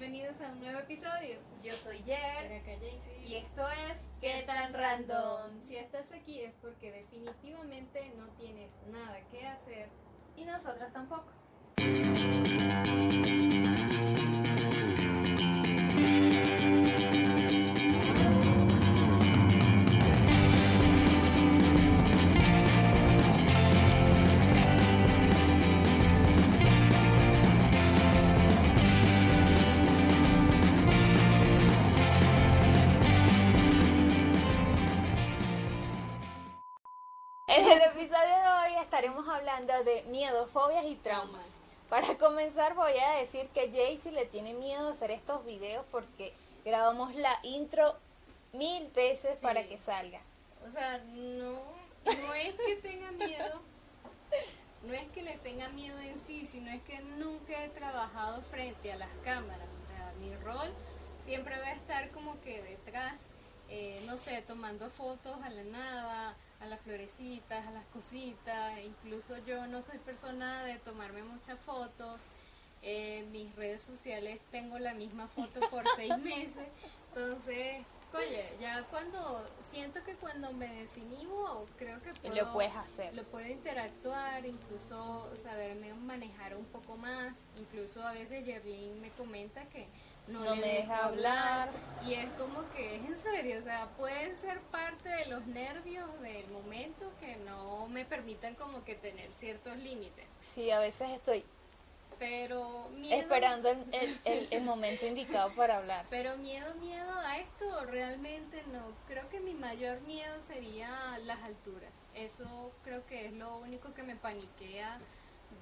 bienvenidos a un nuevo episodio. Yo soy Jer y esto es ¿Qué tan random? Si estás aquí es porque definitivamente no tienes nada que hacer. Y nosotros tampoco. De miedo, fobias y traumas. Para comenzar voy a decir que Jaycee le tiene miedo hacer estos videos porque grabamos la intro mil veces Sí. para que salga. O sea, no, no es que tenga miedo, no es que le tenga miedo en sí, sino es que nunca he trabajado frente a las cámaras. O sea, mi rol siempre va a estar como que detrás, eh, no sé, tomando fotos a la nada, a las florecitas, a las cositas. Incluso yo no soy persona de tomarme muchas fotos. En mis redes sociales tengo la misma foto por seis meses. Entonces, oye, ya cuando siento que cuando me desinhibo, creo que puedo, Lo puedes hacer. lo puedo interactuar, incluso saberme manejar un poco más. Incluso a veces Yerlin me comenta que no, me deja hablar. Y es como que es en serio, o sea, pueden ser parte de los nervios del momento que no me permitan como que tener ciertos límites. Sí, a veces estoy Pero miedo, esperando el, el- el- el momento indicado para hablar. Pero miedo, miedo a esto realmente no. Creo que mi mayor miedo sería las alturas. Eso creo que es lo único que me paniquea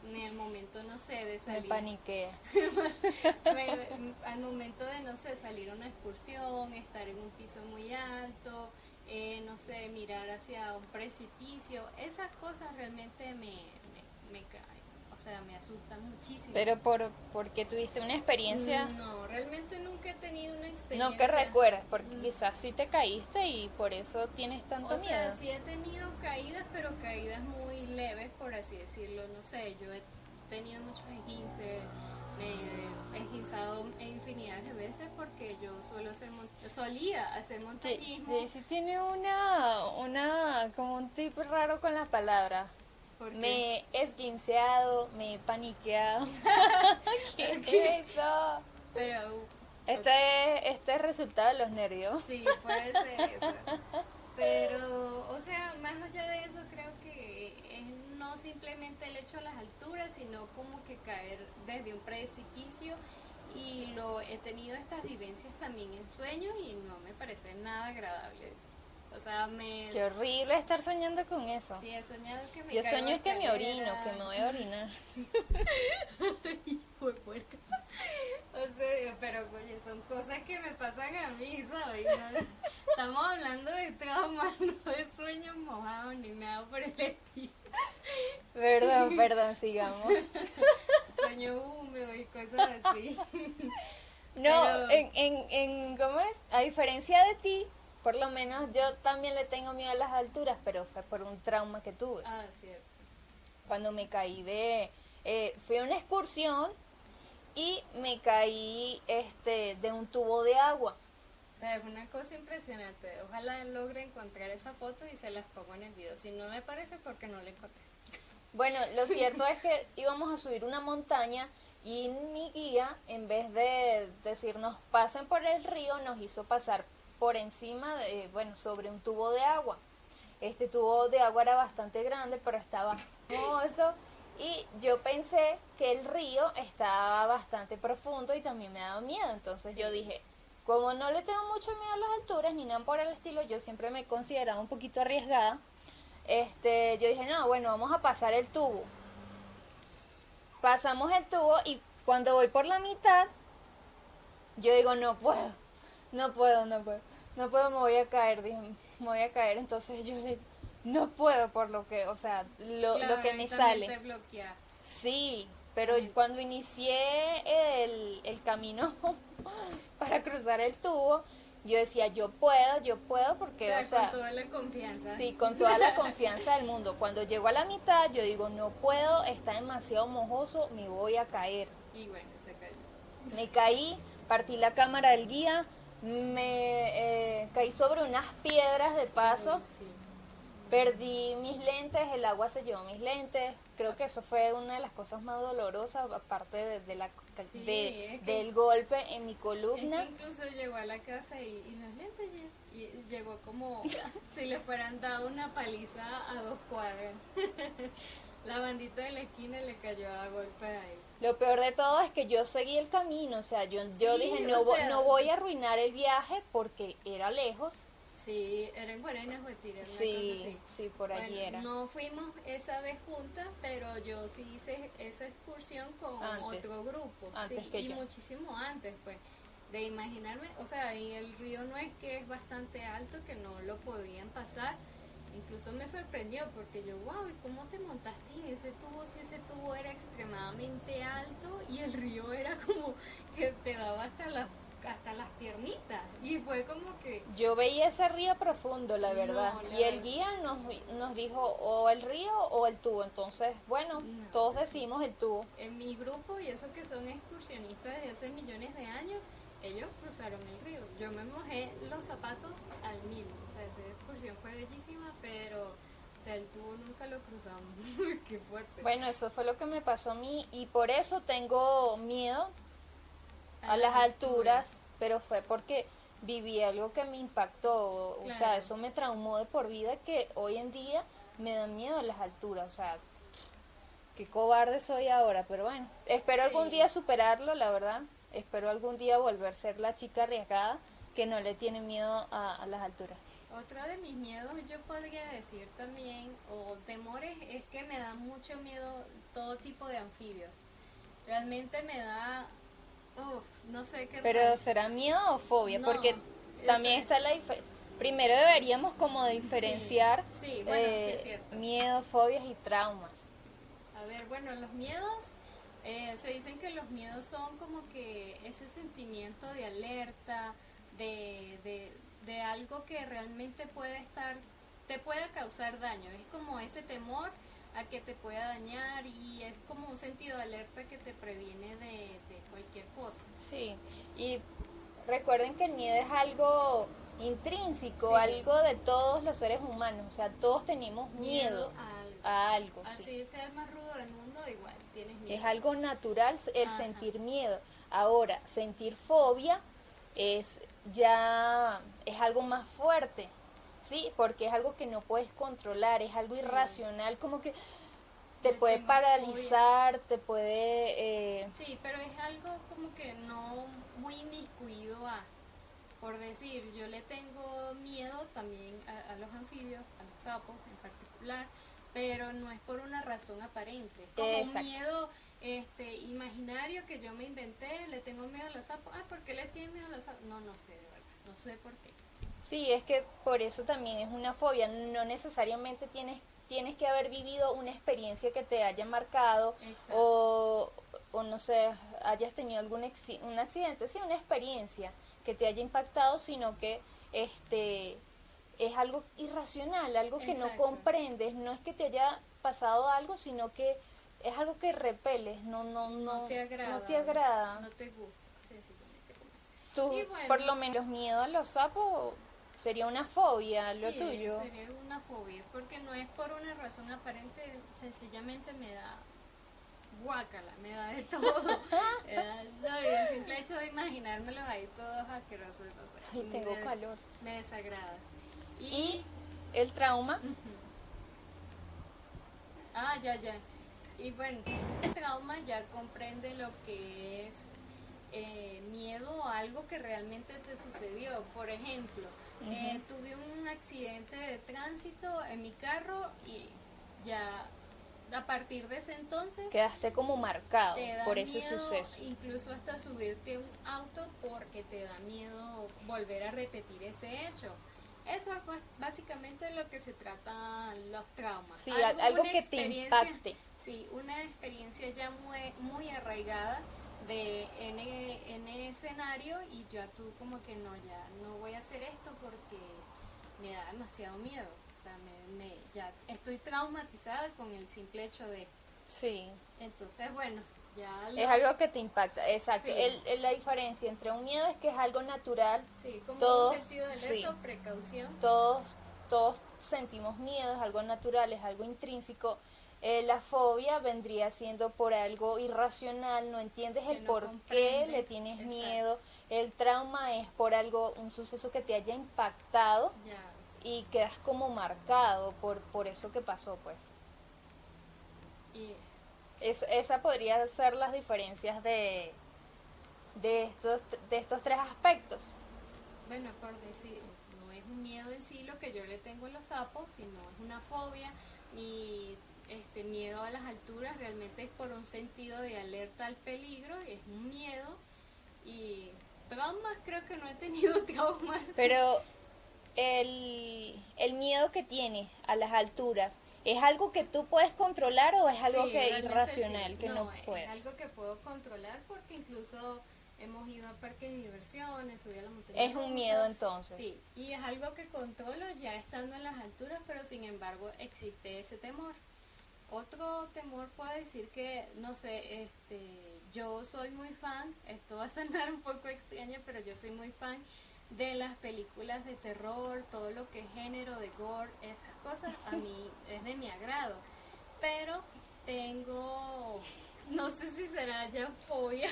en el momento, no sé, de Me salir. paniquea. Me- al momento de, no sé, salir a una excursión, estar en un piso muy alto, eh, no sé, mirar hacia un precipicio, esas cosas realmente me, me, me caen. O sea, me asustan muchísimo. Pero por porque tuviste una experiencia, No, realmente nunca he tenido una experiencia. no que recuerdas, porque Mm. quizás sí te caíste y por eso tienes tanto O sea, miedo. sí he tenido caídas, pero caídas muy leves, por así decirlo. No sé, yo he tenido muchos esguinces, me he esguinzado infinidad de veces porque yo suelo hacer solía hacer montañismo. Jaycee tiene una, una, como un tip raro con las palabras. Me he esguinceado, me he paniqueado. ¿Qué es eso? Pero Este es, este es resultado de los nervios. sí, puede ser eso. Pero, o sea, más allá de eso, creo que es no simplemente el hecho de las alturas, sino como que caer desde un precipicio. Y lo he tenido estas vivencias también en sueños y no me parece nada agradable. O sea, me. Qué horrible estar soñando con eso. Sí, he soñado que me Yo caigo sueño es que me orino, que me voy a orinar. Fue puerca. O sea, pero oye, son cosas que me pasan a mí, ¿sabes? Estamos hablando de traumas, no de sueños mojados ni nada por el estilo. Perdón, perdón, sigamos. Sueño húmedo y cosas así. No, Pero- en, en, en, ¿cómo es? A diferencia de ti, por lo menos yo también le tengo miedo a las alturas, pero fue por un trauma que tuve. Ah, cierto. Cuando me caí de... eh, fui a una excursión y me caí este de un tubo de agua. O sea, es una cosa impresionante. Ojalá logre encontrar esa foto y se las pongo en el video. Si no me parece, porque no la encontré. Bueno, lo cierto es que íbamos a subir una montaña y mi guía, en vez de decirnos pasen por el río, nos hizo pasar por encima, de, bueno, sobre un tubo de agua. Este tubo de agua era bastante grande, pero estaba hermoso. Y yo pensé que el río estaba bastante profundo y también me daba miedo. Entonces yo dije, como no le tengo mucho miedo a las alturas ni nada por el estilo, yo siempre me consideraba un poquito arriesgada. Este, yo dije, no, bueno, vamos a pasar el tubo. Pasamos el tubo y cuando voy por la mitad, yo digo, no puedo, no puedo, no puedo, no puedo, me voy a caer, dije, me voy a caer. Entonces yo le, no puedo por lo que, o sea, lo, lo que me sale. te. Sí, pero cuando inicié el, el camino para cruzar el tubo, yo decía, yo puedo, yo puedo, O porque, sea, o sea, con toda la confianza. sí, con toda la confianza del mundo. Cuando llego a la mitad, yo digo, no puedo, está demasiado mojoso, me voy a caer. Y bueno, se cayó. Me caí, partí la cámara del guía, me eh, caí sobre unas piedras de paso, Sí. perdí mis lentes, el agua se llevó mis lentes. Creo que eso fue una de las cosas más dolorosas, aparte de, de la, Sí, de- es que- del golpe en mi Es columna. que incluso llegó a la casa y, y los lentes y, y llegó como si le fueran dado una paliza a dos cuadras. la bandita de la esquina le cayó a golpe ahí. Lo peor de todo es que yo seguí el camino, o sea, yo, yo dije, no, vo- sea- no voy a arruinar el viaje porque era lejos. Sí, era en una cosa Sí, así. sí, por allí Bueno, era. No fuimos esa vez juntas, pero yo sí hice esa excursión con Antes. otro grupo. Antes sí, que y yo. muchísimo antes, pues. De imaginarme, o sea, y el río no es que es bastante alto, que no lo podían pasar. Incluso me sorprendió porque yo, wow, ¿y cómo te montaste en ese tubo si ese tubo era extremadamente alto y el río era como que te daba hasta las, hasta las piernitas? Y fue como que, Yo veía ese río profundo, la No, verdad. la y el guía nos, nos dijo o el río o el tubo. Entonces, bueno, No. todos decimos el tubo. En mi grupo, y eso que son excursionistas desde hace millones de años, ellos cruzaron el río. Yo me mojé los zapatos al mil. O sea, esa excursión fue bellísima, pero o sea, el tubo nunca lo cruzamos. Qué fuerte. Bueno, eso fue lo que me pasó a mí y por eso tengo miedo a, A las alturas, pero fue porque viví algo que me impactó, o sea, eso me traumó de por vida que hoy en día me da miedo a las alturas, o sea, qué cobarde soy ahora, pero bueno, espero Sí. algún día superarlo, la verdad, espero algún día volver a ser la chica arriesgada que no le tiene miedo a, a las alturas. Otro de mis miedos, yo podría decir también, o temores, es que me da mucho miedo todo tipo de anfibios. Realmente me da, uf, no sé qué Pero tal. será miedo o fobia, No, porque también está la primero deberíamos como diferenciar Sí, sí, bueno, sí eh, es cierto. miedo, fobias y traumas. A ver, bueno, los miedos, eh, se dicen que los miedos son como que ese sentimiento de alerta, de, de, de algo que realmente puede estar, te pueda causar daño. Es como ese temor a que te pueda dañar y es como un sentido de alerta que te previene de, de cualquier cosa. Sí, y recuerden que el miedo es algo intrínseco, Sí. algo de todos los seres humanos, o sea, todos tenemos miedo, a algo. A algo. sí. Así sea el más rudo del mundo, igual tienes miedo. Es algo natural el Ajá. sentir miedo. Ahora, sentir fobia es ya es algo más fuerte, ¿sí? Porque es algo que no puedes controlar, es algo Sí. irracional, como que te Yo puede paralizar, te puede... eh, Sí, pero es algo como que no muy inmiscuido a, por decir, yo le tengo miedo también a, a los anfibios, a los sapos en particular, pero no es por una razón aparente, como Exacto. un miedo este imaginario que yo me inventé, le tengo miedo a los sapos, ah, ¿por qué le tienes miedo a los sapos? No, no sé, de verdad, no sé por qué. Sí, es que por eso también es una fobia. No necesariamente tienes, tienes que haber vivido una experiencia que te haya marcado Exacto. o, o no sé, hayas tenido algún acci- un accidente, sí, una experiencia que te haya impactado, sino que este es algo irracional, algo que no Exacto. comprendes, no es que te haya pasado algo, sino que es algo que repeles, no no no, no te agrada. no te agrada. No te gusta. Tú, bueno. por lo menos miedo a los sapos sería una fobia, lo Sí, tuyo. Sería una fobia, porque no es por una razón aparente, sencillamente me da guácala, me da de todo. Me da- no, el simple hecho de imaginármelos ahí todos asquerosos, no sé. Ay, tengo me, calor. Me desagrada. Y, Y el trauma. Ah, ya, ya. Y bueno, el trauma ya comprende lo que es eh, miedo a algo que realmente te sucedió. Por ejemplo, eh, tuve un accidente de tránsito en mi carro y ya a partir de ese entonces quedaste como marcado por ese miedo suceso. incluso hasta subirte a un auto porque te da miedo volver a repetir ese hecho. Eso es bas- básicamente lo que se trata los traumas. Sí, al- algo que te impacte. Sí, una experiencia ya muy, muy arraigada de N, N escenario y ya tú como que no, ya no voy a hacer esto porque me da demasiado miedo. O sea, me, me- ya estoy traumatizada con el simple hecho de... Sí. Entonces, bueno, Ya Es algo que te impacta, exacto. Sí. El- el- la diferencia entre un miedo es que es algo natural, Sí, como todo- un sentido de alerta sí. precaución. todos, todos sentimos miedo, es algo natural, es algo intrínseco. Eh, la fobia vendría siendo por algo irracional, no entiendes Que el no por qué le tienes exacto. miedo. El trauma es por algo, un suceso que te haya impactado Ya. y quedas como marcado por, por eso que pasó, pues. Y Es, esa podría ser las diferencias de, de, estos, de estos tres aspectos. bueno, por decir, no es un miedo en sí lo que yo le tengo a los sapos, sino es una fobia. Mi este miedo a las alturas realmente es por un sentido de alerta al peligro, es un miedo. Y traumas, creo que no he tenido traumas. Pero el, el miedo que tienes a las alturas, ¿es algo que tú puedes controlar o es algo Sí, que es irracional, sí. que no, es puedes? algo que puedo controlar porque incluso hemos ido a parques de diversiones, subí a la montaña. Es un rusa. miedo entonces. Sí, y es algo que controlo ya estando en las alturas, pero sin embargo existe ese temor. Otro temor puedo decir que, no sé, este, yo soy muy fan, esto va a sonar un poco extraño, pero yo soy muy fan de las películas de terror, todo lo que es género de gore, esas cosas a mí es de mi agrado. Pero tengo, no sé si será ya fobia,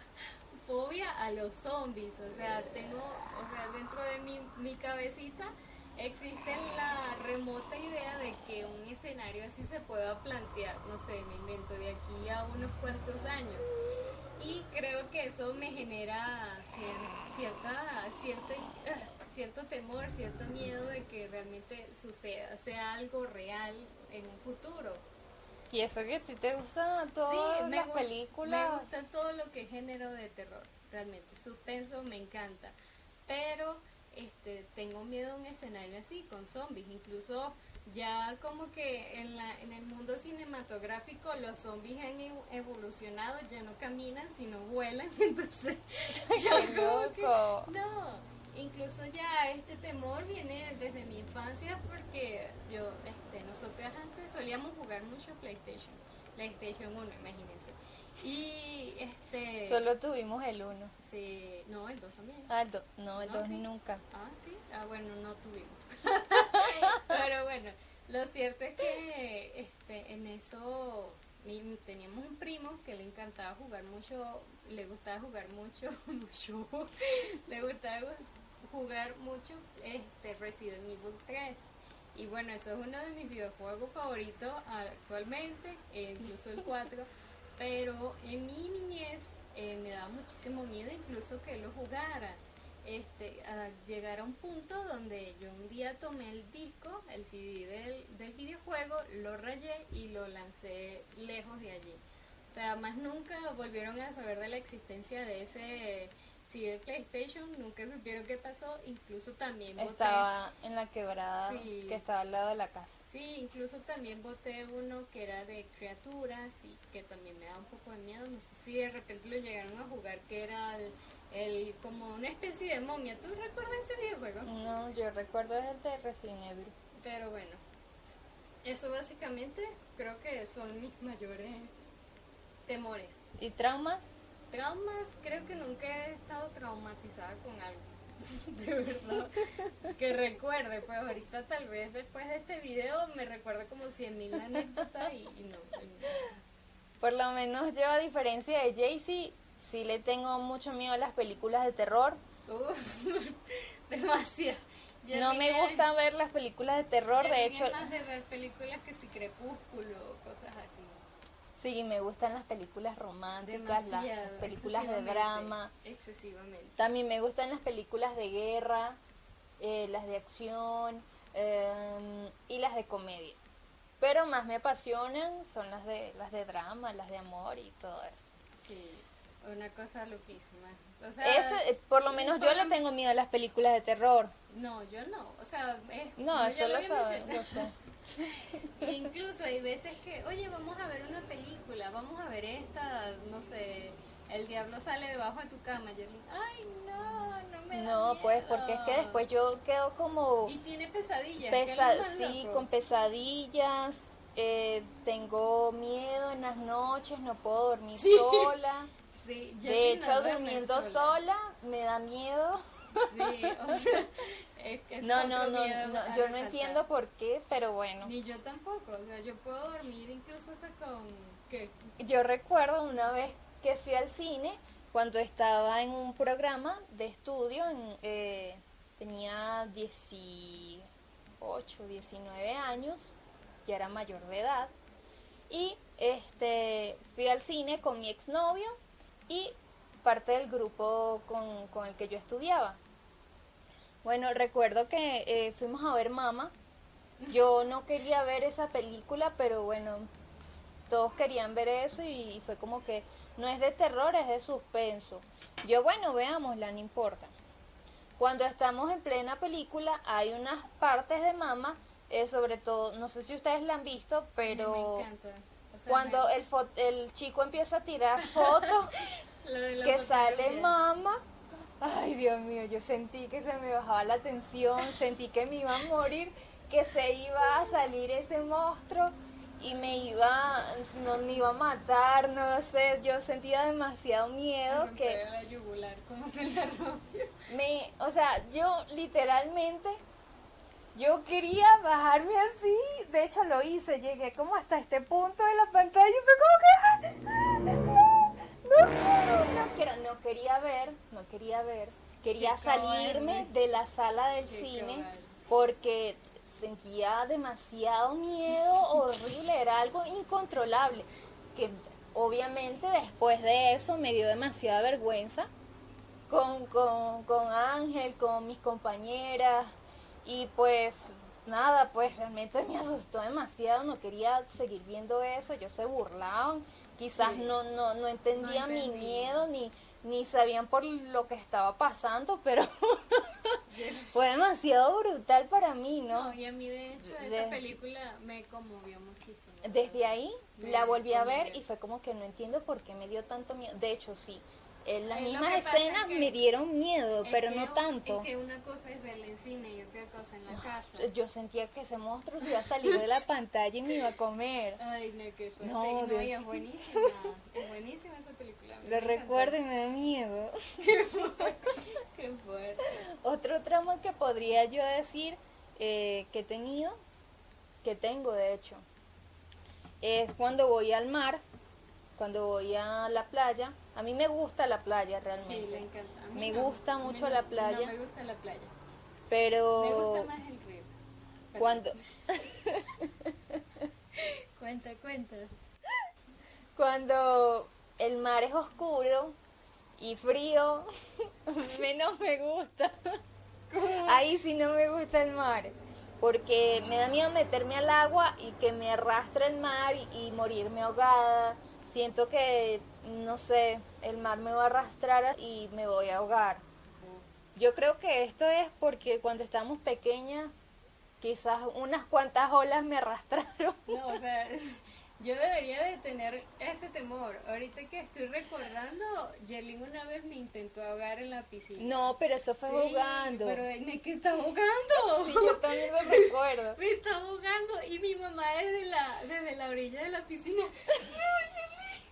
fobia a los zombies, o sea, tengo, o sea, dentro de mi, mi cabecita existe la remota idea de que un escenario así se pueda plantear, no sé, me invento de aquí a unos cuantos años. Y creo que eso me genera cier- cierta, cierto, cierto temor, cierto miedo de que realmente suceda, sea algo real en un futuro. Y eso que a ti te gustan todas me las gu- películas. Me gusta todo lo que es género de terror, realmente. Suspenso me encanta. Pero este tengo miedo a un escenario así, con zombies. Incluso ya como que en, la, en el mundo cinematográfico los zombies han evo- evolucionado, ya no caminan, sino vuelan. Entonces, yo ¡Qué como que- loco! no, incluso ya este temor viene desde mi infancia porque yo, este, nosotros antes solíamos jugar mucho PlayStation, PlayStation 1, imagínense. Y este, Solo tuvimos el uno. sí, no, el 2 también. Ah, el do- no, el No, dos sí. nunca. Ah, sí, ah, bueno, no tuvimos. Pero bueno, lo cierto es que este, en eso mi- teníamos un primo que le encantaba jugar mucho, le gustaba jugar mucho, mucho, le gustaba jugar mucho este Resident Evil 3. Y bueno, eso es uno de mis videojuegos favoritos actualmente, e incluso el 4. Pero en mi niñez eh, me daba muchísimo miedo incluso que lo jugara este, a llegar a un punto donde yo un día tomé el disco, el CD del, del videojuego, lo rayé y lo lancé lejos de allí. O sea, más nunca volvieron a saber de la existencia de ese CD de PlayStation, nunca supieron qué pasó, incluso también boté, Estaba en la quebrada Sí. que estaba al lado de la casa. sí, incluso también boté uno que era de criaturas y que también me daba un poco de miedo, no sé si de repente lo llegaron a jugar, que era el, el- como una especie de momia, ¿tú recuerdas ese videojuego? No, yo recuerdo el de Resident Evil. Pero bueno, eso básicamente creo que son mis mayores temores. ¿Y traumas? Traumas, creo que nunca he estado traumatizada con algo. De verdad. Que recuerde, pues ahorita tal vez después de este video me recuerdo como 100 mil anécdotas y, y no. y Por lo menos yo, a diferencia de Jaycee, sí le tengo mucho miedo a las películas de terror. Uf, demasiado. Ya no me tenía- gusta ver las películas de terror, de hecho, más de ver películas que si Crepúsculo o cosas así. Sí, me gustan las películas románticas, las- películas de drama. Excesivamente. También me gustan las películas de guerra, eh, las de acción em, y las de comedia. Pero más me apasionan son las de las de drama, las de amor y todo eso. Sí, una cosa loquísima. O sea, Eso, eh, por lo menos yo le lo- tengo miedo a las películas de terror. No, yo no. O sea, es, No, eso lo saben. Incluso hay veces que, oye, vamos a ver una película, vamos a ver esta, no sé, El diablo sale debajo de tu cama. Yo digo, ay, no, no me da No, pues porque es que miedo". después yo quedo como Y tiene pesadillas. pesa sí, loco. con pesadillas. eh, tengo miedo en las noches, no puedo dormir Sí. sola. Sí, De hecho, no durmiendo sola. me da miedo. Sí, o sea, es que es no, no, no, no, yo no entiendo por qué, pero bueno. Ni yo tampoco, o sea, yo puedo dormir incluso hasta con... que Yo recuerdo una vez que fui al cine cuando estaba en un programa de estudio, en, eh, tenía 18, 19 años, ya era mayor de edad, y este fui al cine con mi exnovio y parte del grupo con, con el que yo estudiaba. Bueno, recuerdo que eh, fuimos a ver Mama. Yo no quería ver esa película, pero bueno, todos querían ver eso y fue como que no es de terror, es de suspenso. Yo, bueno, veámosla, no importa. Cuando estamos en plena película, hay unas partes de Mama, eh, sobre todo, no sé si ustedes la han visto, pero me encanta. O sea, cuando me- el, el chico empieza a tirar fotos que sale fotografía. Ay Dios mío, yo sentí que se me bajaba la tensión, sentí que me iba a morir, que se iba a salir ese monstruo y me iba, no me iba a matar, no lo sé, yo sentía demasiado miedo que rompió la yugular, como se la rompió. me, o sea, yo literalmente, yo quería bajarme así, de hecho lo hice, llegué como hasta este punto de la pantalla y fue como que, "Ah, no, quiero, no quiero, no quería ver, no quería ver, quería Qué salirme de la sala del Qué cine porque sentía demasiado miedo, horrible, era algo incontrolable, que obviamente después de eso me dio demasiada vergüenza con, con, con Ángel, con mis compañeras. Y pues nada, pues realmente me asustó demasiado, no quería seguir viendo eso, ellos se burlaban, quizás Sí. no, no, no entendían mi miedo ni, ni sabían por lo que estaba pasando, pero fue demasiado brutal para mí, ¿no? No, y a mí de hecho esa película me conmovió muchísimo. Desde ahí Me la volví a ver y fue como que no entiendo por qué me dio tanto miedo. De hecho, sí, en las Es lo mismas es escenas que- me dieron miedo, pero no tanto. Es que una cosa es verla en cine y otra cosa en la casa. Yo sentía que ese monstruo se iba a salir de la pantalla y me iba a comer. Ay, no, qué suerte. No, no, es buenísima. Es buenísima esa película. Lo recuerdo y me da miedo. Qué fuerte. Otro tramo que podría yo decir eh, que he tenido, que tengo de hecho, es cuando voy al mar, cuando voy a la playa. A mí me gusta la playa Sí, realmente. le encanta. A mí Me no, gusta a mí mucho no- la playa. No me gusta la playa. Pero Me gusta más el río. Perdón. cuando, Cuenta, cuenta. cuando el mar es oscuro y frío, menos me gusta. Ahí sí no me gusta el mar, porque me da miedo meterme al agua y que me arrastre el mar y, y morirme ahogada. Siento que, no sé, el mar me va a arrastrar y me voy a ahogar. Yo creo que esto es porque cuando estábamos pequeñas, quizás unas cuantas olas me arrastraron. No, o sea, yo debería de tener ese temor. Ahorita que estoy recordando, Yelin una vez me intentó ahogar en la piscina. No, pero eso fue Sí, jugando. Pero me que está ahogando. Sí, yo también lo recuerdo. Me está ahogando y mi mamá desde la, desde la orilla de la piscina. No, Yelin.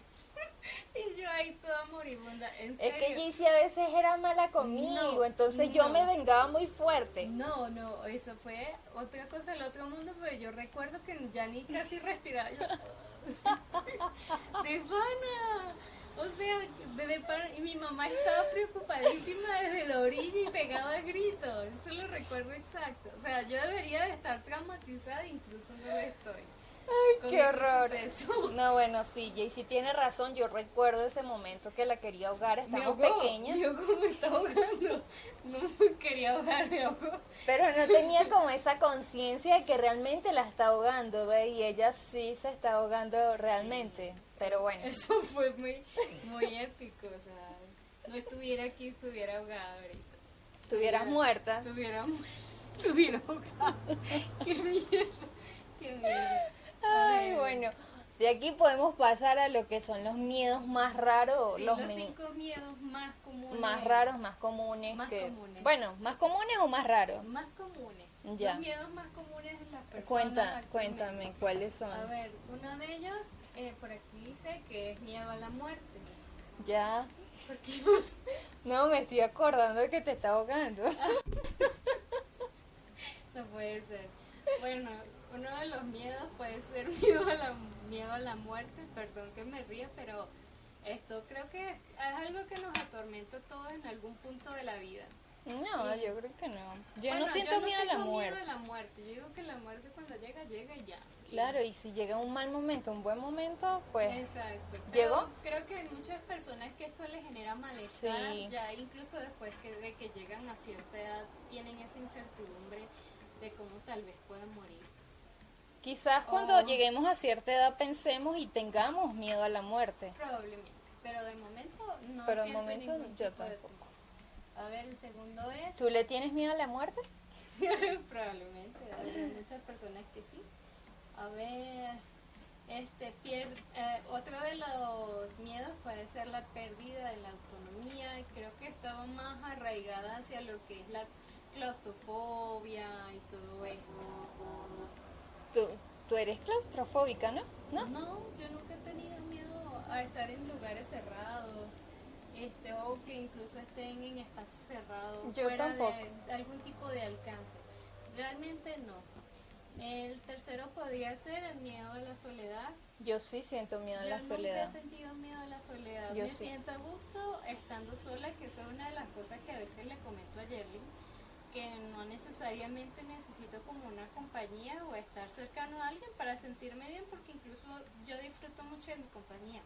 Y yo ahí toda moribunda. En Es serio. que Jaycee a veces era mala conmigo, No, entonces yo no. me vengaba muy fuerte. No, no, eso fue otra cosa del otro mundo, pero yo recuerdo que ya ni casi respiraba. Yo, de pana. O sea, de, de pana. Y mi mamá estaba preocupadísima desde la orilla y pegaba gritos. Eso lo recuerdo exacto. O sea, yo debería de estar traumatizada, incluso no lo estoy. Ay, qué horror. No, bueno, sí, Jaycee tiene razón, yo recuerdo ese momento que la quería ahogar, Me estábamos ahogó, pequeñas, me ahogó, me está ahogando. No quería ahogar, me ahogó. pero no tenía como esa conciencia de que realmente la está ahogando, ¿ve? Y ella sí se está ahogando realmente, pero bueno. Eso fue muy, muy épico, o sea, no estuviera aquí, estuviera ahogada ahorita. Estuvieras muerta. Estuviera, estuviera ahogada. Qué miedo, qué miedo. Ay, bueno. De aquí podemos pasar a lo que son los miedos más raros, Sí, los, los cinco miedos más comunes. más raros, más comunes. Más que- comunes. Bueno, más comunes o más raros. Más comunes. Ya. Los miedos más comunes de las personas. Cuenta, cuéntame, ¿cuáles son? A ver, uno de ellos, eh, por aquí dice que es miedo a la muerte. Ya. Porque No, me estoy acordando de que te está ahogando. no puede ser. Bueno, uno de los miedos puede ser miedo a la, miedo a la muerte. Perdón que me ría, pero esto creo que es, algo que nos atormenta a todos en algún punto de la vida. No, Y- yo creo que no. Yo Bueno, no siento miedo a la muerte. miedo a la muerte. Yo digo que la muerte cuando llega, llega y ya. Claro, y si llega un mal momento, un buen momento, pues Exacto. ¿Llegó? Creo que hay muchas personas que esto les genera malestar, Sí. ya incluso después que, de que llegan a cierta edad, tienen esa incertidumbre de cómo tal vez puedan morir. Quizás cuando Oh. lleguemos a cierta edad pensemos y tengamos miedo a la muerte. Probablemente. Pero de momento no Pero de siento momento ningún yo tipo de temor. A ver, el segundo es... ¿Tú le tienes miedo a la muerte? Probablemente, hay muchas personas que sí. A ver, este pier- eh, otro de los miedos puede ser la pérdida de la autonomía. Creo que estaba más arraigada hacia lo que es la claustrofobia y todo esto. Tú, tú eres claustrofóbica, ¿no? ¿No? No, yo nunca he tenido miedo a estar en lugares cerrados. Este, o que incluso estén en espacios cerrados, Yo fuera tampoco. de, algún tipo de alcance. Realmente no. El tercero podría ser el miedo a la soledad. Yo sí siento miedo a Yo la nunca he soledad. sentido miedo a la soledad. Yo Me sí. siento a gusto estando sola, que eso es una de las cosas que a veces le comento a Yerlin, que no necesariamente necesito como una compañía o estar cercano a alguien para sentirme bien, porque incluso yo disfruto mucho de mi compañía.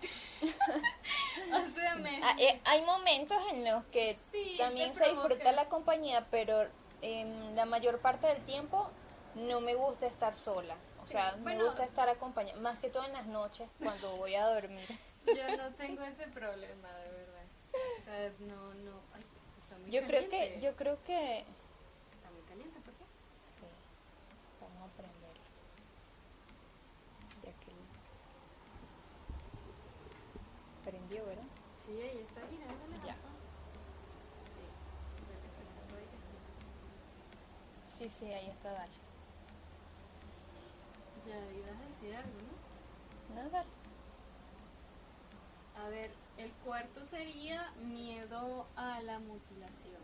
o sea, me... Ah, eh, hay momentos en los que Sí, también se disfruta la compañía, pero em, la mayor parte del tiempo no me gusta estar sola. O Sí, sea, me gusta estar acompañada, más que todo en las noches cuando voy a dormir. Yo no tengo ese problema, de verdad. O sea, no, no... Yo creo que, caliente. yo creo que Está muy caliente, ¿por qué? sí. Vamos a prenderlo. Ya que prendió, ¿verdad? Sí, ahí está girando la Ya. Sí. Sí, sí, ahí está, dale. Ya ibas a decir algo, ¿no? Dale. A ver, el cuarto sería miedo a la mutilación.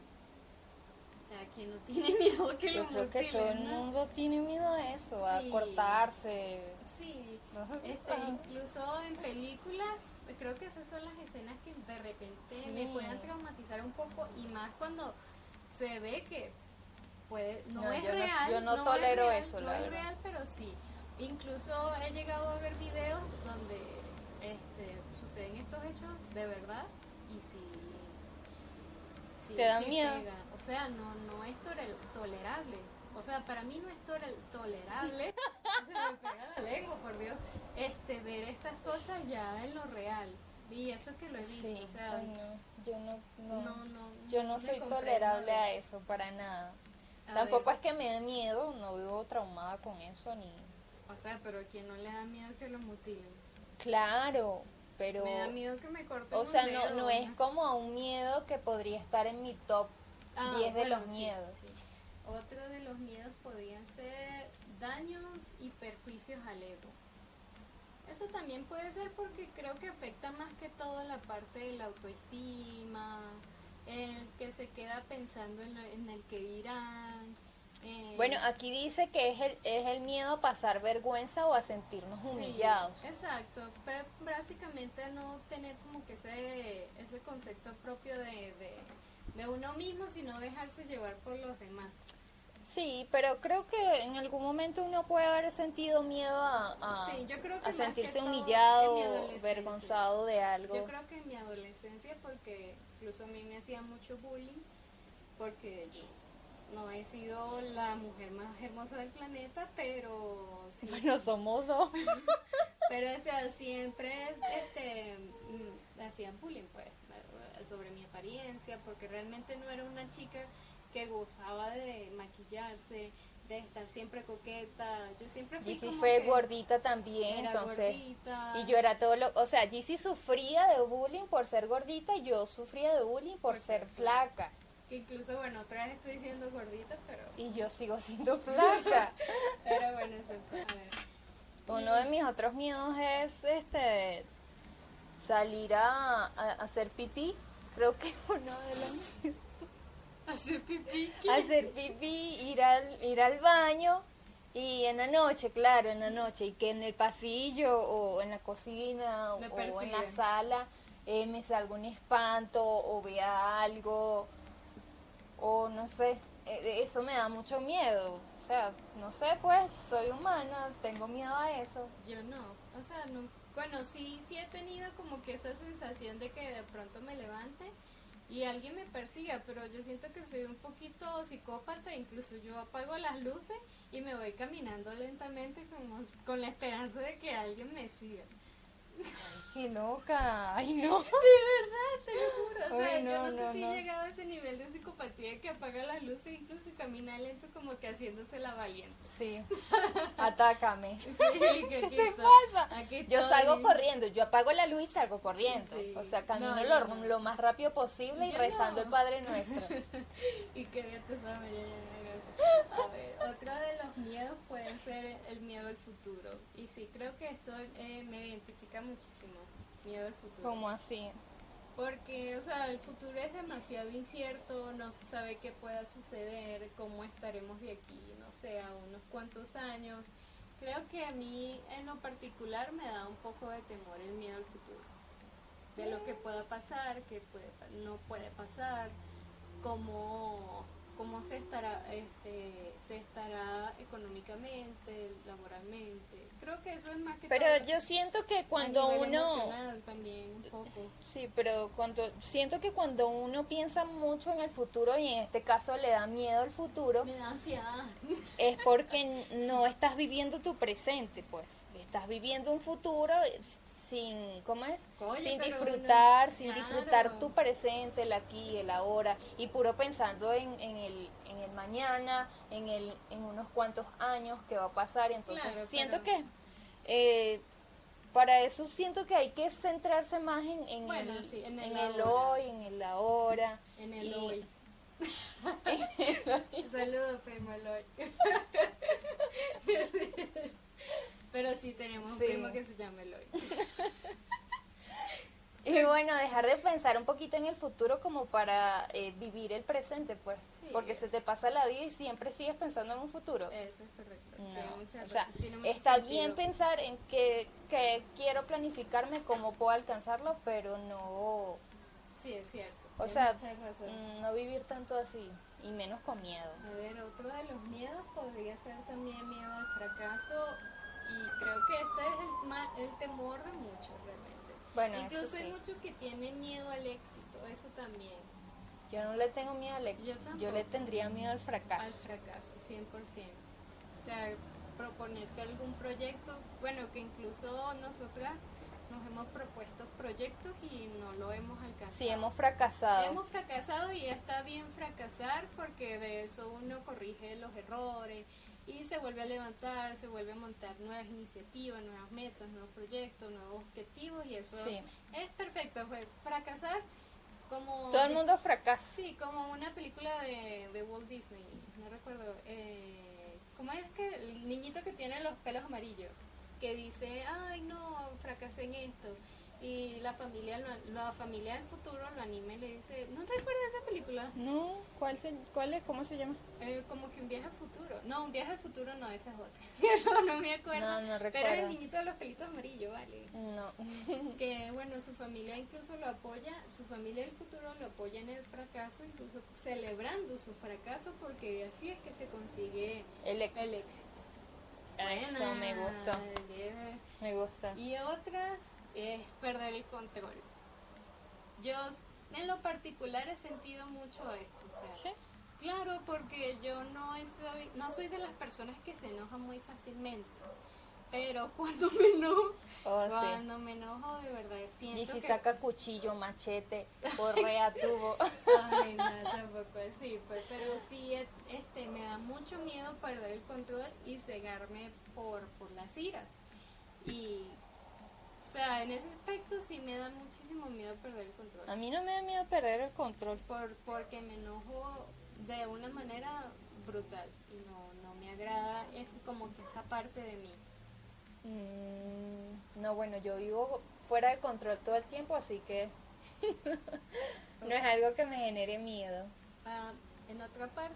O sea, quien no tiene miedo a que Yo lo creo que todo el mundo tiene miedo a eso, a cortarse. Sí, este, incluso en películas, creo que esas son las escenas que de repente Sí. me pueden traumatizar un poco y más cuando se ve que puede, no, No, es yo no- real. yo no tolero real, eso, no la es verdad. real, pero sí. Incluso he llegado a ver videos donde este, suceden estos hechos de verdad y sí. sí ¿Te da sí miedo? pega. O sea, no, no es tole- tolerable. O sea, para mí no es tole- tolerable. se me pega la lengua, por Dios. Este, ver estas cosas ya en lo real. Y eso que lo he visto. Sí, o sea, ay, no, yo no, no, no, no. yo no soy tolerable a eso. eso para nada. A Tampoco ver, es que me dé miedo, no vivo traumada con eso ni. O sea, pero a quien no le da miedo que lo mutilen. Claro, pero, Me da miedo que me corten o un sea, no, no es como un miedo que podría estar en mi top Ah, 10 de bueno, los sí, miedos. sí. Otro de los miedos podrían ser daños y perjuicios al ego. Eso también puede ser porque creo que afecta más que todo la parte de la autoestima, el que se queda pensando en, lo- en el que dirán. Eh, Bueno, aquí dice que es el, es el miedo a pasar vergüenza o a sentirnos sí, humillados. Exacto, pero básicamente no tener como que ese, ese concepto propio de, de, de uno mismo, sino dejarse llevar por los demás. Sí, pero creo que en algún momento uno puede haber sentido miedo a, a- Sí, yo creo que a más que sentirse humillado avergonzado de algo. Yo creo que en mi adolescencia, porque incluso a mí me hacían mucho bullying, porque yo no he sido la mujer más hermosa del planeta, pero sí, Bueno, somos dos. pero o sea, siempre este, mm, hacían bullying, pues, sobre mi apariencia, porque realmente no era una chica que gozaba de maquillarse, de estar siempre coqueta. Yo siempre fui como fue que gordita también, entonces. gordita. Y yo era todo lo, o sea, Gizzy sufría de bullying por ser gordita y yo sufría de bullying por Por ser ser flaca. Que incluso, bueno, otra vez estoy diciendo gordita, pero, Y yo sigo siendo flaca. pero bueno, eso, a ver. Uno de mis otros miedos es este salir a, a hacer pipí. Creo que uno de los Hacer pipí. hacer pipí, ir al, ir al baño y en la noche, claro, en la noche, y que en el pasillo o en la cocina o, en la sala eh, me salga un espanto o vea algo o no sé, eh, eso me da mucho miedo. O sea, no sé, pues soy humana, tengo miedo a eso. Yo no, o sea, no, bueno, sí, sí he tenido como que esa sensación de que de pronto me levante y alguien me persiga, pero yo siento que soy un poquito psicópata, incluso yo apago las luces y me voy caminando lentamente como con la esperanza de que alguien me siga. ¡Qué loca! ¡Ay, no! De verdad, te lo juro. O sea, Ay, no, yo no, sé no, si he llegado a ese nivel de psicopatía que apaga las luces e incluso camina lento como que haciéndose la valiente. Sí, atácame. Sí, que aquí ¿Qué pasa? aquí Yo salgo corriendo, yo apago la luz y salgo corriendo. Sí. O sea, camino No, lo, lo más rápido posible y Yo rezando el Padre Nuestro. Y que Dios te sabe, A ver, otro de los miedos puede ser el miedo al futuro. Y sí, creo que esto eh, me identifica muchísimo, miedo al futuro. ¿Cómo así? Porque, o sea, el futuro es demasiado incierto, no se sabe qué pueda suceder, cómo estaremos de aquí, no sé, a unos cuantos años. Creo que a mí en lo particular me da un poco de temor el miedo al futuro. De lo que pueda pasar, que puede, no puede pasar, cómo, cómo se estará eh, se, se estará económicamente, laboralmente. Creo que eso es más que Pero todo yo siento que cuando uno... emocional también un poco. Sí, pero cuando siento que cuando uno piensa mucho en el futuro y en este caso le da miedo al futuro, Me da ansiedad. es porque no estás viviendo tu presente, pues. Estás viviendo un futuro sin, ¿cómo es? Oye, sin disfrutar, no- sin claro. disfrutar tu presente, el aquí, el ahora, y puro pensando en, en, el, en el mañana, en, el, en unos cuantos años que va a pasar. Entonces, Claro, siento pero- que eh, para eso siento que hay que centrarse más en, en Bueno, el, sí, en el en el ahora. hoy, en el ahora. En el Y- hoy. Saludos, primo Eloy. Pero sí tenemos un Sí. primo que se llama Eloy. Y bueno, dejar de pensar un poquito en el futuro como para eh, vivir el presente, pues. Sí. Porque se te pasa la vida y siempre sigues pensando en un futuro. Eso es correcto. No, Tiene mucha- o sea, tiene mucho está sentido. bien pensar en que, que quiero planificarme cómo puedo alcanzarlo, pero no, Sí, es cierto. o sea, mm, no vivir tanto así y menos con miedo. A ver, otro de los miedos podría ser también miedo al fracaso y creo que este es el, ma- el temor de muchos realmente. Bueno, Incluso hay muchos que tienen miedo al éxito, eso también, Yo no le tengo miedo al éxito, Yo yo, le tendría miedo al al fracaso. fracaso, 100%. O sea, proponerte algún proyecto, bueno, que incluso nosotras nos hemos propuesto proyectos y no lo hemos alcanzado. Sí, hemos fracasado. Hemos fracasado y está bien fracasar porque de eso uno corrige los errores y se vuelve a levantar, se vuelve a montar nuevas iniciativas, nuevas metas, nuevos proyectos, nuevos objetivos y eso Sí. es perfecto. Fue fracasar como... Todo el mundo fracasa. Sí, como una película de, de Walt Disney, no recuerdo. Eh, ¿Cómo es que el niñito que tiene los pelos amarillos? Que dice, ay no, fracasé en esto. Y la familia, lo- la familia del futuro lo anima y le dice, ¿no recuerdas esa película? No, ¿cuál, se, ¿cuál es? ¿Cómo se llama? Eh, como que un viaje al futuro. No, un viaje al futuro no, esa es otra. no, no me acuerdo. No, no Pero es recuerdo. el niñito de los pelitos amarillos, vale. No. que bueno, su familia incluso lo apoya, su familia del futuro lo apoya en el fracaso, incluso celebrando su fracaso porque así es que se consigue El éxito. el éxito. Eso me gusta. yeah. Me gusta. Y otras es perder el control. Yo en lo particular he sentido mucho esto, o sea, ¿Sí? Claro, porque yo no soy, no soy de las personas que se enojan muy fácilmente. pero cuando me enojo, Oh, sí. cuando me enojo de verdad siento Y si que saca cuchillo, machete, correa, tubo. Ay, no, tampoco así, pues, pero sí, este, me da mucho miedo perder el control y cegarme por, por las iras. Y, o sea, en ese aspecto sí me da muchísimo miedo perder el control. A mí no me da miedo perder el control. Por, porque me enojo de una manera brutal y no, no me agrada es como que esa parte de mí. Mm, no, bueno, yo vivo fuera de control todo el tiempo, así que no es algo que me genere miedo. Ah, en otra parte,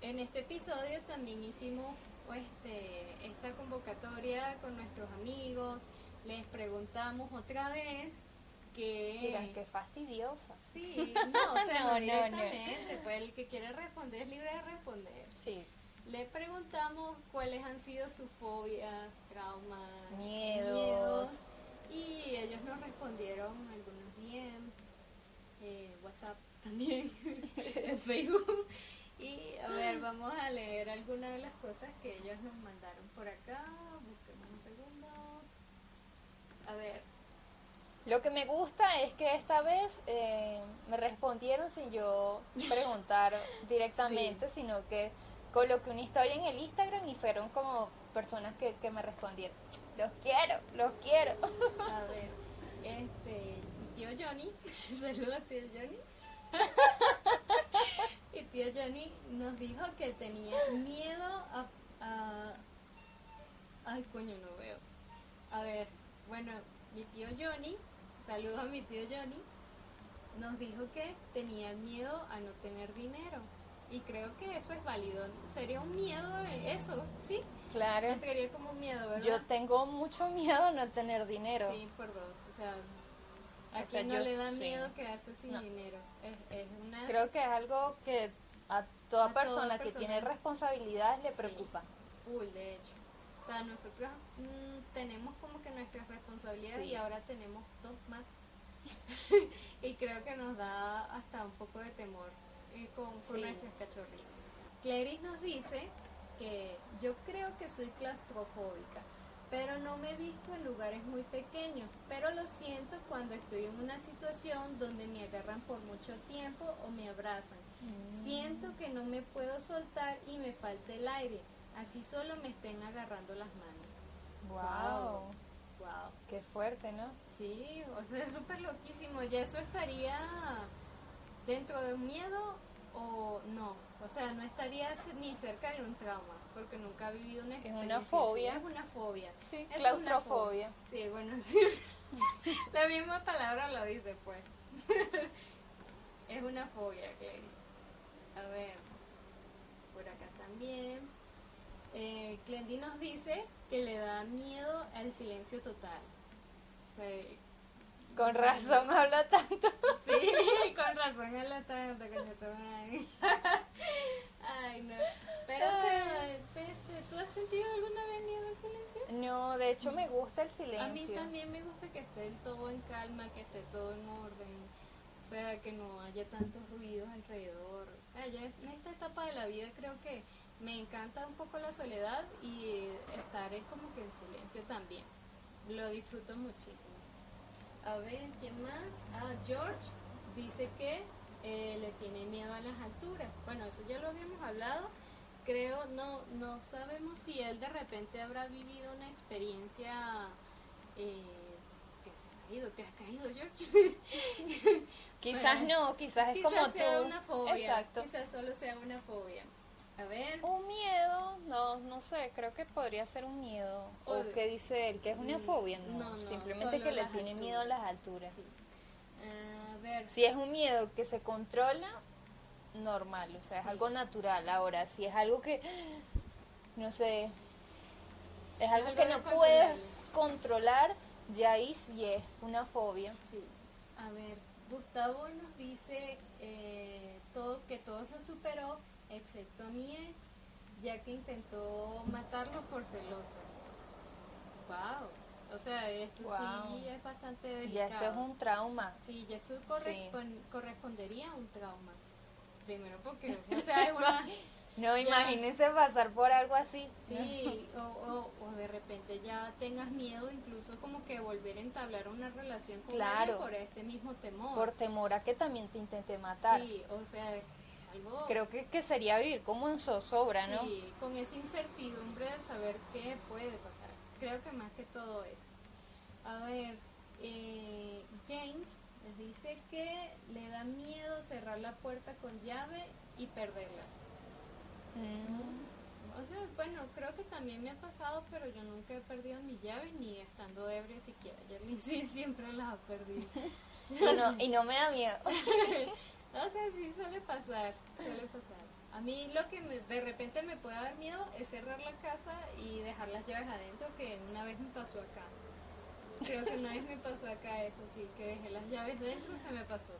en este episodio también hicimos este, esta convocatoria con nuestros amigos, les preguntamos otra vez que... Qué fastidiosa. Sí, no, o sea, No, no, no, no. directamente, pues el que quiere responder es libre de responder. Sí, Le preguntamos cuáles han sido sus fobias, traumas, Miedos. y ellos nos respondieron algunos bien, eh, WhatsApp también, en Facebook. Y a ver, vamos a leer algunas de las cosas que ellos nos mandaron por acá. Busquemos un segundo. A ver, Lo que me gusta es que esta vez eh, me respondieron sin yo preguntar directamente, sino que coloqué una historia en el Instagram y fueron como personas que, que me respondieron. Los quiero, los quiero. a ver, este, tío Johnny, saludos tío Johnny. y tío Johnny nos dijo que tenía miedo a, a- Ay, coño, no veo. A ver, bueno, mi tío Johnny, saludos a mi tío Johnny, nos dijo que tenía miedo a no tener dinero. Y creo que eso es válido. Sería un miedo eh, eso, ¿sí? Claro, Entraría como un miedo, ¿verdad? yo tengo mucho miedo a no tener dinero. Sí, por dos. O sea, a O sea, no le da sí. miedo quedarse sin No. dinero. Es, es una. Creo que es algo que a toda A toda persona que tiene responsabilidades le Sí. preocupa. Full, de hecho. O sea, nosotros mm, tenemos como que nuestras responsabilidades Sí. y ahora tenemos dos más. y creo que nos da hasta un poco de temor eh, con, con nuestras cachorritas. Clarice nos dice que yo creo que soy claustrofóbica, pero no me he visto en lugares muy pequeños, pero lo siento cuando estoy en una situación donde me agarran por mucho tiempo o me abrazan. Siento que no me puedo soltar y me falta el aire, así solo me estén agarrando las manos. Wow, Wow. qué fuerte, ¿no? Sí, o sea, es súper loquísimo. ¿Ya eso estaría dentro de un miedo o no? O sea, no estaría ni cerca de un trauma, porque nunca ha vivido una Es experiencia una así. fobia. Es una fobia. Sí, Es una claustrofobia. fobia. Sí, bueno, sí. La misma palabra lo dice, pues. es una fobia, Clary. A ver, por acá también. Eh, Clendy nos dice que le da miedo al silencio total. O sea, Con razón habla tanto. sí, con razón es la tanta, coño. Ay, no. Pero, o sea, ¿tú has sentido alguna vez miedo al silencio? No, de hecho me gusta el silencio. A mí también me gusta que esté todo en calma, que esté todo en orden. O sea, que no haya tantos ruidos alrededor. O sea, ya en esta etapa de la vida creo que me encanta un poco la soledad y estar es como que en silencio también. Lo disfruto muchísimo. A ver, ¿quién más? Ah, George dice que eh, le tiene miedo a las alturas. Bueno, eso ya lo habíamos hablado. Creo, no, no sabemos si él de repente habrá vivido una experiencia eh, que se ha caído. ¿Te has caído, George? Quizás Bueno, no, quizás es Quizás como sea tú. una fobia. Exacto. Quizás solo sea una fobia. A ver. Un miedo, no, no sé, creo que podría ser un miedo. O ¿O qué dice él? ¿Que es una fobia? No, no, no, simplemente que le tiene miedo a las alturas. Sí. Si es un miedo que se controla, normal, o sea, es algo natural. Ahora, si es algo que, no sé, es algo algo que no puedes controlar, ya ahí sí es una fobia. Sí. A ver, Gustavo nos dice eh, todo que todos lo superó, excepto a mi ex, ya que intentó matarlo por celosa. Wow. O sea, esto Wow. sí es bastante Ya delicado. esto es un trauma. Sí, ya eso correspon- correspondería a un trauma. Primero porque, o sea, es una, No, ya- imagínense pasar por algo así. Sí, o, o, o de repente ya tengas miedo incluso como que volver a entablar una relación con Claro. alguien por este mismo temor. Por temor a que también te intente matar. Sí, o sea, algo... Creo que, que sería vivir como en zozobra, ¿no? Sí, con esa incertidumbre de saber qué puede pasar. Creo que más que todo eso. A ver, eh, James les dice que le da miedo cerrar la puerta con llave y perderlas. Mm. O sea, bueno, creo que también me ha pasado, pero yo nunca he perdido mis llaves ni estando ebria siquiera. Yerlin sí siempre las ha perdido. Y, no, y no me da miedo. O sea, sí suele pasar, suele pasar. A mí lo que me- de repente me puede dar miedo es cerrar la casa y dejar las llaves adentro, que una vez me pasó acá. Creo que una vez me pasó acá eso, sí, que dejé las llaves dentro, se me pasó.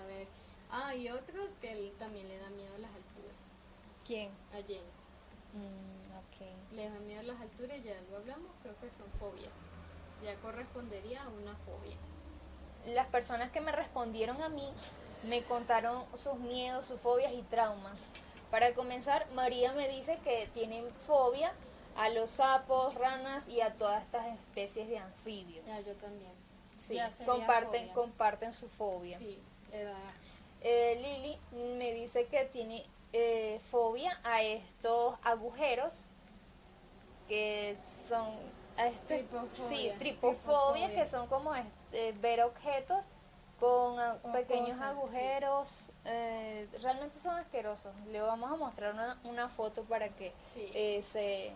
A ver, ah, y otro que él también le da miedo a las alturas, ¿Quién? a James. Mm, ok. Le da miedo a las alturas, ya lo hablamos, creo que son fobias. Ya correspondería a una fobia. Las personas que me respondieron a mí me contaron sus miedos, sus fobias y traumas. Para comenzar, María me dice que tienen fobia a los sapos, ranas y a todas estas especies de anfibios. Ya, yo también. Sí, Ya comparten, fobia. comparten su fobia. Sí, Eh, Lili me dice que tiene eh, fobia a estos agujeros que son a este, Tripofobia, sí, tripofobia, tripofobia. que son como este, ver objetos con pequeños cosas, agujeros. eh, realmente son asquerosos. Le vamos a mostrar una, una foto para que Sí. eh, se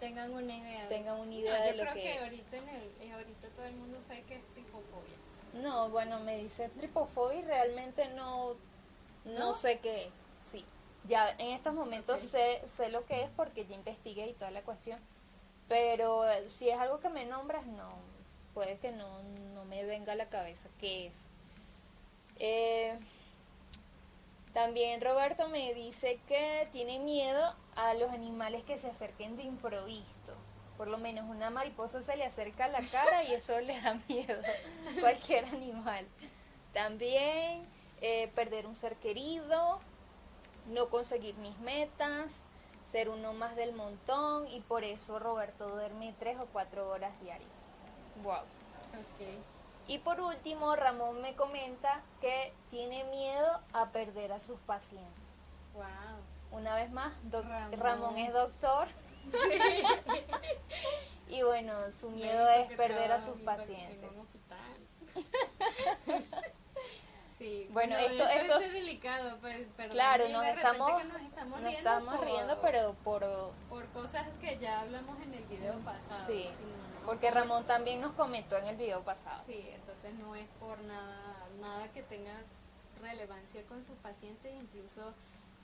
tengan una idea. tengan una No, idea de yo lo creo que, que, es. ahorita en el, eh, ahorita todo el mundo sabe que es tripofobia. No, bueno, me dice tripofobia y realmente no, no, ¿No? sé qué es. Sí, ya en estos momentos sé, sé lo que es porque ya investigué y toda la cuestión. Pero si es algo que me nombras, no, puede que no, no me venga a la cabeza qué es. Eh, también Roberto me dice que tiene miedo a los animales que se acerquen de improviso. Por lo menos una mariposa se le acerca a la cara y eso le da miedo. Cualquier animal. También eh, perder un ser querido, no conseguir mis metas, ser uno más del montón y por eso Roberto duerme tres o cuatro horas diarias. Wow. Ok. Y por último, Ramón me comenta que tiene miedo a perder a sus pacientes. Wow. Una vez más, Ramón. Ramón. es doctor Sí. y bueno, su miedo es perder a sus pacientes. sí. Bueno, no, esto- esto- es delicado, perdón, Claro, nos estamos, nos estamos nos riendo, estamos por, riendo, pero por por cosas que ya hablamos en el video pasado. Sí, porque Ramón también nos comentó en el video pasado. Sí, entonces no es por nada, nada que tengas relevancia con sus pacientes, incluso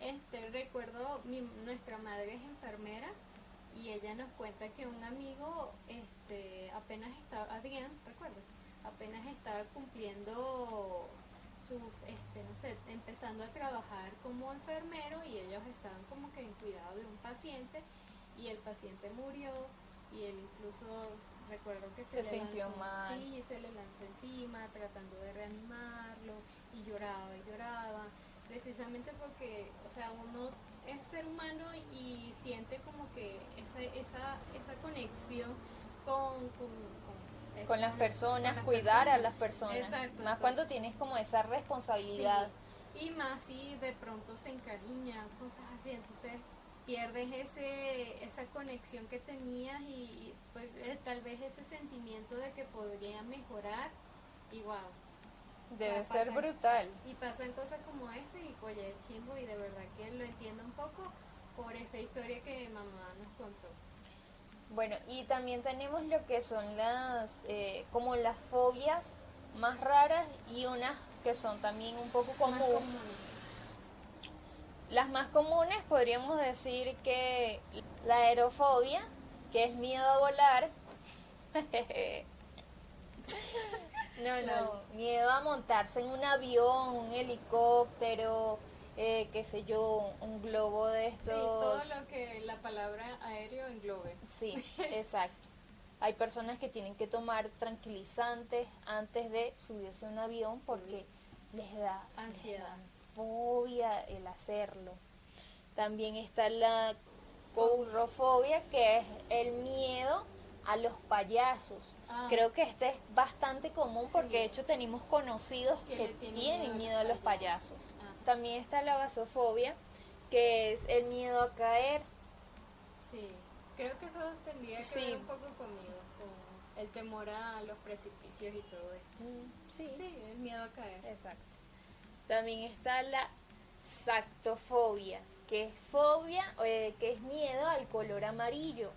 este recuerdo mi, nuestra madre es enfermera y ella nos cuenta que un amigo este apenas estaba Adrián, ¿recuerdas? Apenas estaba cumpliendo su este no sé, empezando a trabajar como enfermero y ellos estaban como que en cuidado de un paciente y el paciente murió y él incluso recuerdo que se, Se le sintió lanzó, mal. sí, se le lanzó encima tratando de reanimarlo y lloraba y lloraba precisamente porque o sea uno es ser humano y siente como que esa esa, esa conexión con, con, con, Con las con personas, las cuidar a las personas. Exacto, Más cuando tienes como esa responsabilidad. Sí, y más si de pronto se encariña, cosas así, entonces pierdes ese esa conexión que tenías y, pues, eh, tal vez ese sentimiento de que podría mejorar y wow. Debe O sea, ser brutal. Y pasan cosas como esta y oye, es chimbo y de verdad que lo entiendo un poco por esa historia que mamá nos contó. Bueno, y también tenemos lo que son las, eh, como las fobias más raras y unas que son también un poco Más comunes. comunes. Las más comunes podríamos decir que la aerofobia, que es miedo a volar. no, no, miedo a montarse en un avión, un helicóptero, eh, qué sé yo, un globo de Sí, todo estos. lo que la palabra aéreo englobe. Sí, exacto. Hay personas que tienen que tomar tranquilizantes antes de subirse a un avión porque les da les Ansiedad. da fobia el hacerlo. También está la courrofobia, que es el miedo a los payasos. Ah. Creo que este es bastante común porque de hecho tenemos conocidos Que tienen miedo a miedo a los payasos. Ah. También está la vasofobia, que es el miedo a caer. Sí, creo que eso tendría que Sí. ver un poco conmigo, con el temor a los precipicios y todo esto. Sí, Sí, el miedo a caer. exacto. También está la sactofobia, que es fobia, eh, que es miedo al color amarillo.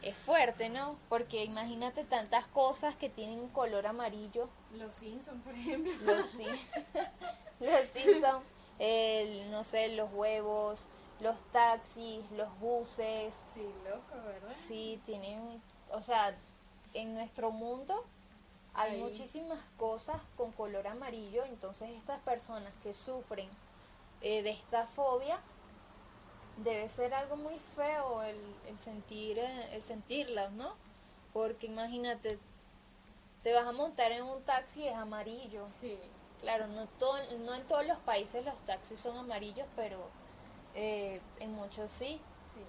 Es fuerte, ¿no? Porque imagínate tantas cosas que tienen un color amarillo. Los Simpsons, por ejemplo. Los, sí- los Simpson, el, no sé, los huevos, los taxis, los buses. Sí, loco, ¿verdad? Sí, tienen, o sea, en nuestro mundo hay Ahí. muchísimas cosas con color amarillo, entonces estas personas que sufren eh, de esta fobia debe ser algo muy feo el, el sentir eh, el sentirlas, ¿no? Porque imagínate, te vas a montar en un taxi y es amarillo. Sí, Claro, no, todo, no en todos los países los taxis son amarillos, pero eh, en muchos sí. sí.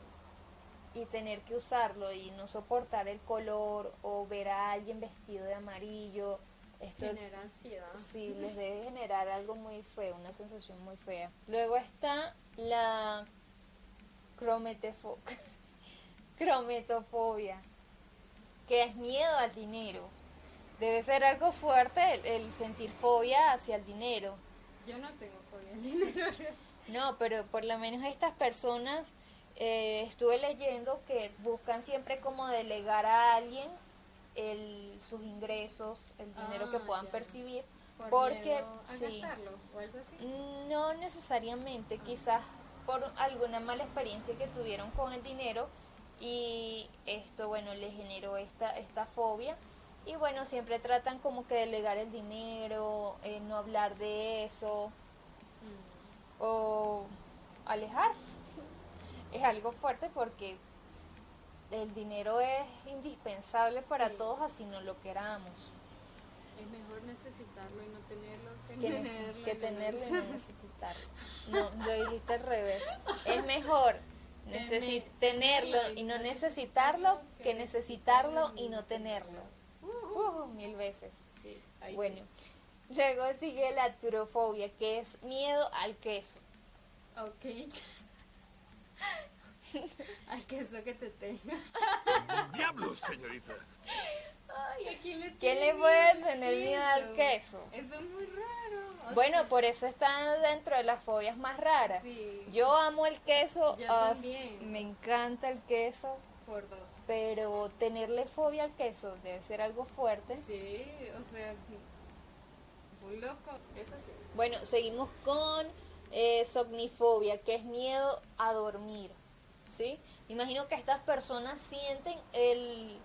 Y tener que usarlo y no soportar el color o ver a alguien vestido de amarillo, esto Genera ansiedad. sí les debe generar algo muy feo, una sensación muy fea. Luego está la crometofobia, que es miedo al dinero. Debe ser algo fuerte el, el sentir fobia hacia el dinero. Yo no tengo fobia al dinero. No, pero por lo menos estas personas eh, estuve leyendo que buscan siempre como delegar a alguien el, sus ingresos, el dinero que Ah, puedan ya. percibir, Por porque miedo a sí, gastarlo o algo así. no necesariamente, quizás por alguna mala experiencia que tuvieron con el dinero y esto, bueno, les generó esta, esta fobia. Y bueno, siempre tratan como que delegar el dinero, eh, no hablar de eso Mm. o alejarse. Es algo fuerte porque el dinero es indispensable para Sí. todos así no lo queramos. Es mejor necesitarlo y no tenerlo que, Que, ne- tenerlo. que y no tenerlo y no necesitarlo. No, lo dijiste al revés. Es mejor necesi- Tener- tenerlo y no necesitarlo que necesitarlo y no tenerlo. Uh, Uh, mil veces. sí, ahí Bueno, sí. luego sigue la turofobia, que es miedo al queso. Ok. Al queso que te tenga. ¡Diablos, señorita! Ay, ¿a quién le, ¿Quién le puede tener miedo al queso? Eso es muy raro. o Bueno, sea, por eso está dentro de las fobias más raras. Sí, Yo amo el queso, Yo ah, también. me encanta el queso, por dos. pero tenerle fobia al queso debe ser algo fuerte. Sí, o sea, muy loco. Eso sí. Bueno, seguimos con eh, somnifobia, que es miedo a dormir, ¿sí? Imagino que estas personas sienten el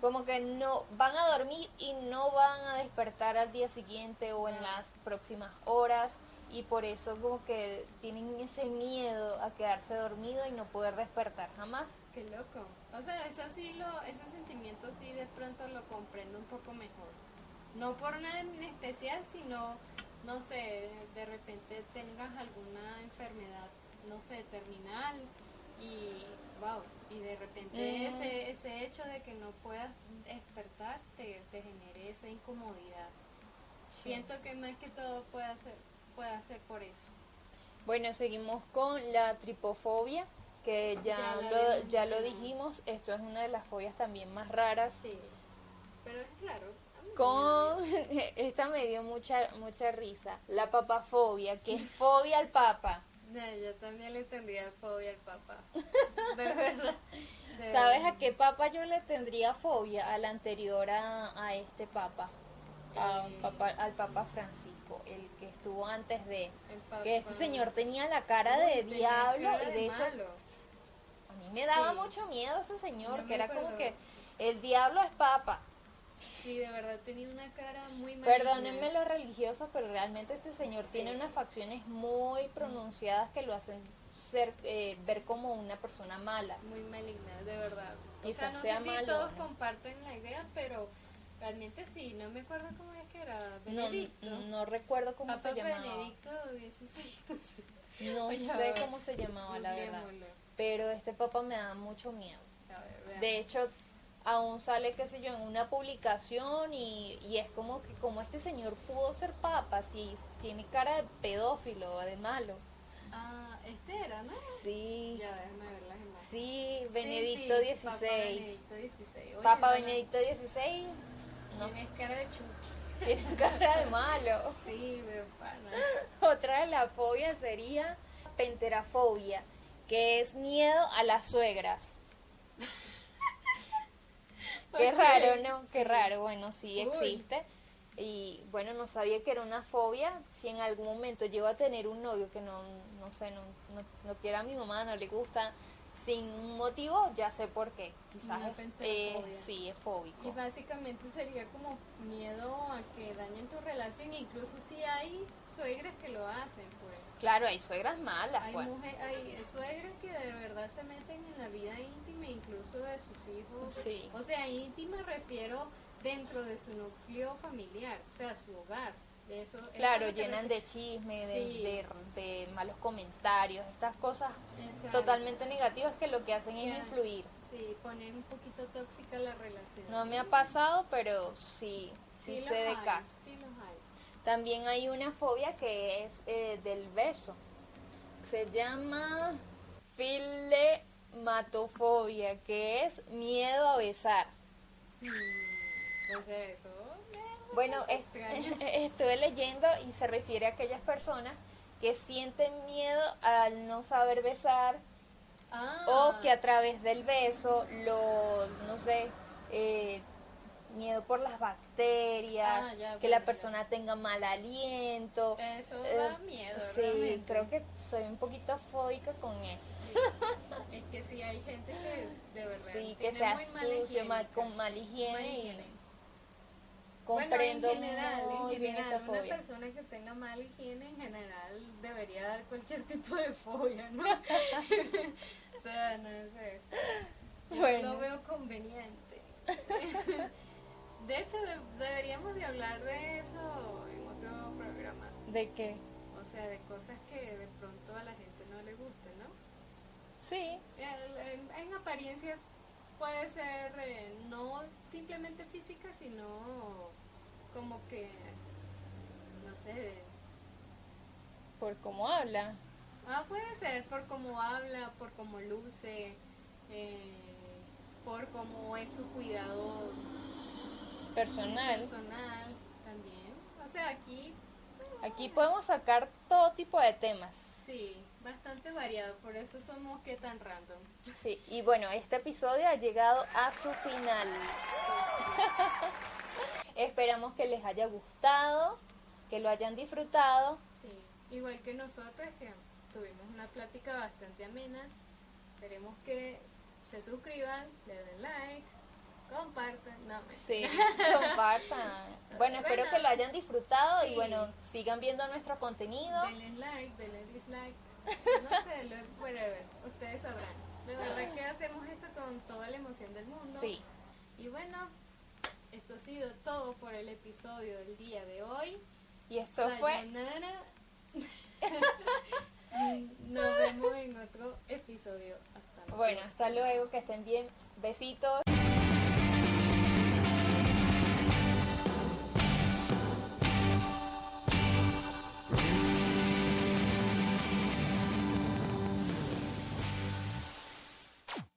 como que no van a dormir y no van a despertar al día siguiente o en las próximas horas y por eso como que tienen ese miedo a quedarse dormido y no poder despertar jamás. Qué loco. O sea, eso sí lo, ese sentimiento sí de pronto lo comprendo un poco mejor. No por nada en especial, sino, no sé, de repente tengas alguna enfermedad, no sé, terminal y, wow, y de repente Mm. ese, ese hecho de que no puedas despertar te, te genere esa incomodidad. Siento que más que todo puede ser, puede ser por eso. Bueno, seguimos con la tripofobia, que ya, Ya lo, ya lo dijimos, esto es una de las fobias también más raras. Sí, pero es claro. Con esta me dio mucha mucha risa, la papafobia, que es fobia al papa. No, yo también le tendría fobia al papá. De verdad. de ¿Sabes verdad. a qué papa yo le tendría fobia? Al anterior a, a este papa, a Eh. al papa Francisco, el que estuvo antes de... Que este señor tenía la cara de diablo cara y de malo. a mí me daba Sí. mucho miedo ese señor, que era como que el diablo es papa. Sí, de verdad tenía una cara muy maligna. Perdónenme los religiosos, pero realmente este señor Sí. tiene unas facciones muy pronunciadas que lo hacen ser eh, ver como una persona mala. Muy maligna, de verdad. O sea, no sea sé si todos ¿no? comparten la idea, pero Realmente sí, no me acuerdo cómo es que era. Benedicto. no recuerdo cómo se llamaba. Benedicto XVI. No Oye, a sé cómo se llamaba, la verdad. Pero este papa me da mucho miedo. Ver. De hecho, aún sale, qué sé yo, en una publicación y, y es como que como este señor pudo ser papa si tiene cara de pedófilo, de malo. Ah, este era, ¿no? Sí, Ya, déjame ver las imágenes. sí, Sí, Benedicto sí, XVI. Papa Benedicto XVI. Oye, Papa Benedicto XVI no, Tienes cara de chucho. tiene cara de malo. Sí, veo pana. Otra de las fobias sería penterafobia, que es miedo a las suegras. Qué raro, ¿no? Qué sí. raro. Bueno, sí Uy. existe. Y bueno, no sabía que era una fobia. Si en algún momento llego a tener un novio que no, no sé, no, no, no quiere a mi mamá, no le gusta, sin un motivo, ya sé por qué. Quizás es, eh, sí, es fóbico. Y básicamente sería como miedo a que dañen tu relación, incluso si hay suegras que lo hacen, pues. Claro, hay suegras malas, Hay, pues. mujer, hay suegras que de verdad se meten en la vida íntima, incluso de sus hijos. Sí. O sea, íntima refiero dentro de su núcleo familiar, o sea, su hogar. Eso, Claro, llenan de chisme, de, Sí. de, de malos comentarios, estas cosas Exacto. totalmente negativas que lo que hacen es influir. Sí, ponen un poquito tóxica la relación. No me ha pasado, pero sí, sí, los sé de hay, casos. Sí. También hay una fobia que es eh, del beso. Se llama filematofobia, que es miedo a besar. Mm, eso. Bueno, es- estuve leyendo y se refiere a aquellas personas que sienten miedo al no saber besar Ah, o que a través del beso los, no sé, eh, miedo por las bacterias, Ah, ya, que bueno, la ya. persona tenga mal aliento. Eso Eh, da miedo, Sí, realmente. creo que soy un poquito fóbica con eso. Sí. Es que sí hay gente que de verdad Sí, que mal, higiene, con mal higiene, y comprendo bueno, en general, muy en bien general, una persona que tenga mala higiene en general debería dar cualquier tipo de fobia, ¿no? o sea, no sé. Yo Bueno. lo veo conveniente. De hecho, de- deberíamos de hablar de eso en otro programa. ¿De qué? O sea, de cosas que de pronto a la gente no le gusten, ¿no? Sí, en apariencia puede ser eh, no simplemente física, sino como que, no sé, por cómo habla. ah, puede ser por cómo habla, por cómo luce, eh, por cómo es su cuidado Personal. personal también. O sea, aquí Aquí podemos sacar todo tipo de temas. sí, bastante variado, por eso somos que tan random. Sí, y bueno, este episodio ha llegado a su final. Esperamos que les haya gustado, que lo hayan disfrutado. Sí, igual que nosotros que tuvimos una plática bastante amena. Esperemos que se suscriban, le den like, compartan. No. Sí, compartan. Bueno, espero que lo hayan disfrutado y bueno, sigan viendo nuestro contenido. Denle like, denle dislike. No sé, lo, whatever, ustedes sabrán. De verdad que hacemos esto con toda la emoción del mundo. Sí, Y bueno, esto ha sido todo por el episodio del día de hoy. y esto fue Sayonara. Nos vemos en otro episodio. Hasta luego. Bueno, hasta luego, que estén bien. Besitos.